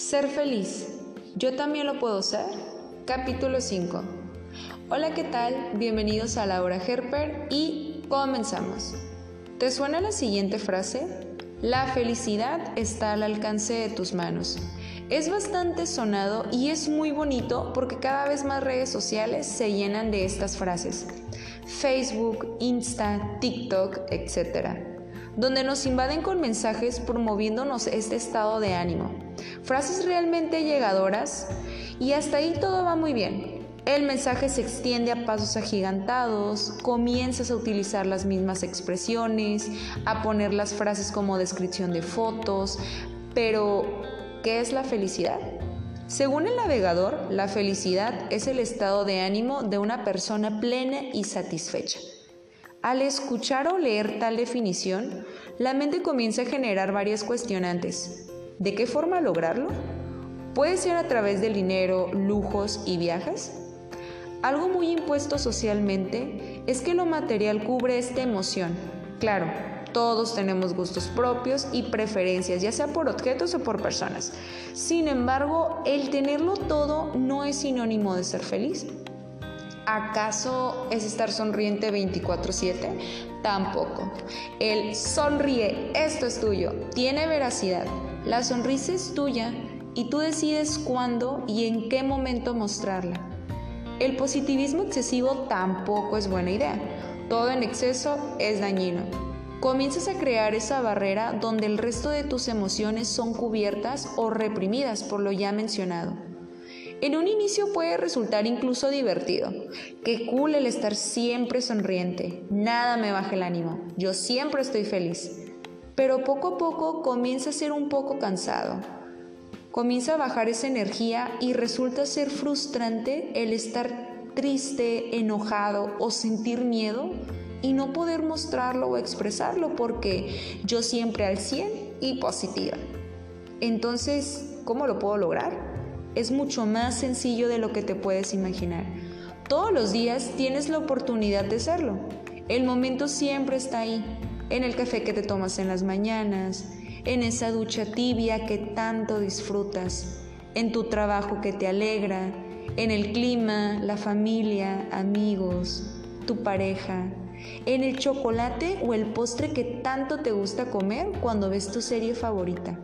Ser feliz. ¿Yo también lo puedo ser? Capítulo 5. Hola, ¿qué tal? Bienvenidos a Laura Herper y comenzamos. ¿Te suena la siguiente frase? La felicidad está al alcance de tus manos. Es bastante sonado y es muy bonito porque cada vez más redes sociales se llenan de estas frases. Facebook, Insta, TikTok, etc donde nos invaden con mensajes promoviéndonos este estado de ánimo. Frases realmente llegadoras y hasta ahí todo va muy bien. El mensaje se extiende a pasos agigantados, comienzas a utilizar las mismas expresiones, a poner las frases como descripción de fotos, pero ¿qué es la felicidad? Según el navegador, la felicidad es el estado de ánimo de una persona plena y satisfecha. Al escuchar o leer tal definición, la mente comienza a generar varias cuestionantes. ¿De qué forma lograrlo? ¿Puede ser a través del dinero, lujos y viajes? Algo muy impuesto socialmente es que lo material cubre esta emoción. Claro, todos tenemos gustos propios y preferencias, ya sea por objetos o por personas. Sin embargo, el tenerlo todo no es sinónimo de ser feliz. ¿Acaso es estar sonriente 24/7? Tampoco. El sonríe, esto es tuyo, tiene veracidad. La sonrisa es tuya y tú decides cuándo y en qué momento mostrarla. El positivismo excesivo tampoco es buena idea. Todo en exceso es dañino. Comienzas a crear esa barrera donde el resto de tus emociones son cubiertas o reprimidas por lo ya mencionado. En un inicio puede resultar incluso divertido. Qué cool el estar siempre sonriente. Nada me baja el ánimo. Yo siempre estoy feliz. Pero poco a poco comienza a ser un poco cansado. Comienza a bajar esa energía y resulta ser frustrante el estar triste, enojado o sentir miedo y no poder mostrarlo o expresarlo porque yo siempre al 100 y positiva. Entonces, ¿cómo lo puedo lograr? Es mucho más sencillo de lo que te puedes imaginar. Todos los días tienes la oportunidad de hacerlo. El momento siempre está ahí, en el café que te tomas en las mañanas, en esa ducha tibia que tanto disfrutas, en tu trabajo que te alegra, en el clima, la familia, amigos, tu pareja, en el chocolate o el postre que tanto te gusta comer cuando ves tu serie favorita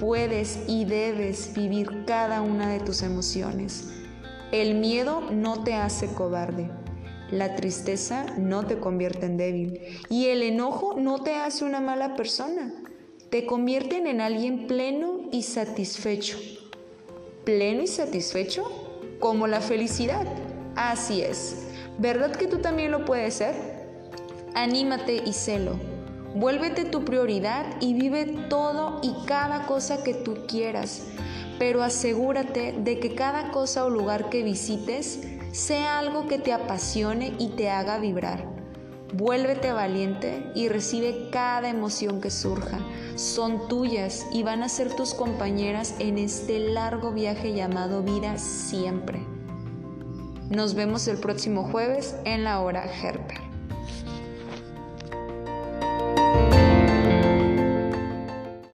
puedes y debes vivir cada una de tus emociones. El miedo no te hace cobarde. La tristeza no te convierte en débil. Y el enojo no te hace una mala persona. Te convierten en alguien pleno y satisfecho. ¿Pleno y satisfecho? Como la felicidad. Así es. ¿Verdad que tú también lo puedes ser? Anímate y celo. Vuélvete tu prioridad y vive todo y cada cosa que tú quieras, pero asegúrate de que cada cosa o lugar que visites sea algo que te apasione y te haga vibrar. Vuélvete valiente y recibe cada emoción que surja. Son tuyas y van a ser tus compañeras en este largo viaje llamado vida siempre. Nos vemos el próximo jueves en la hora Herper.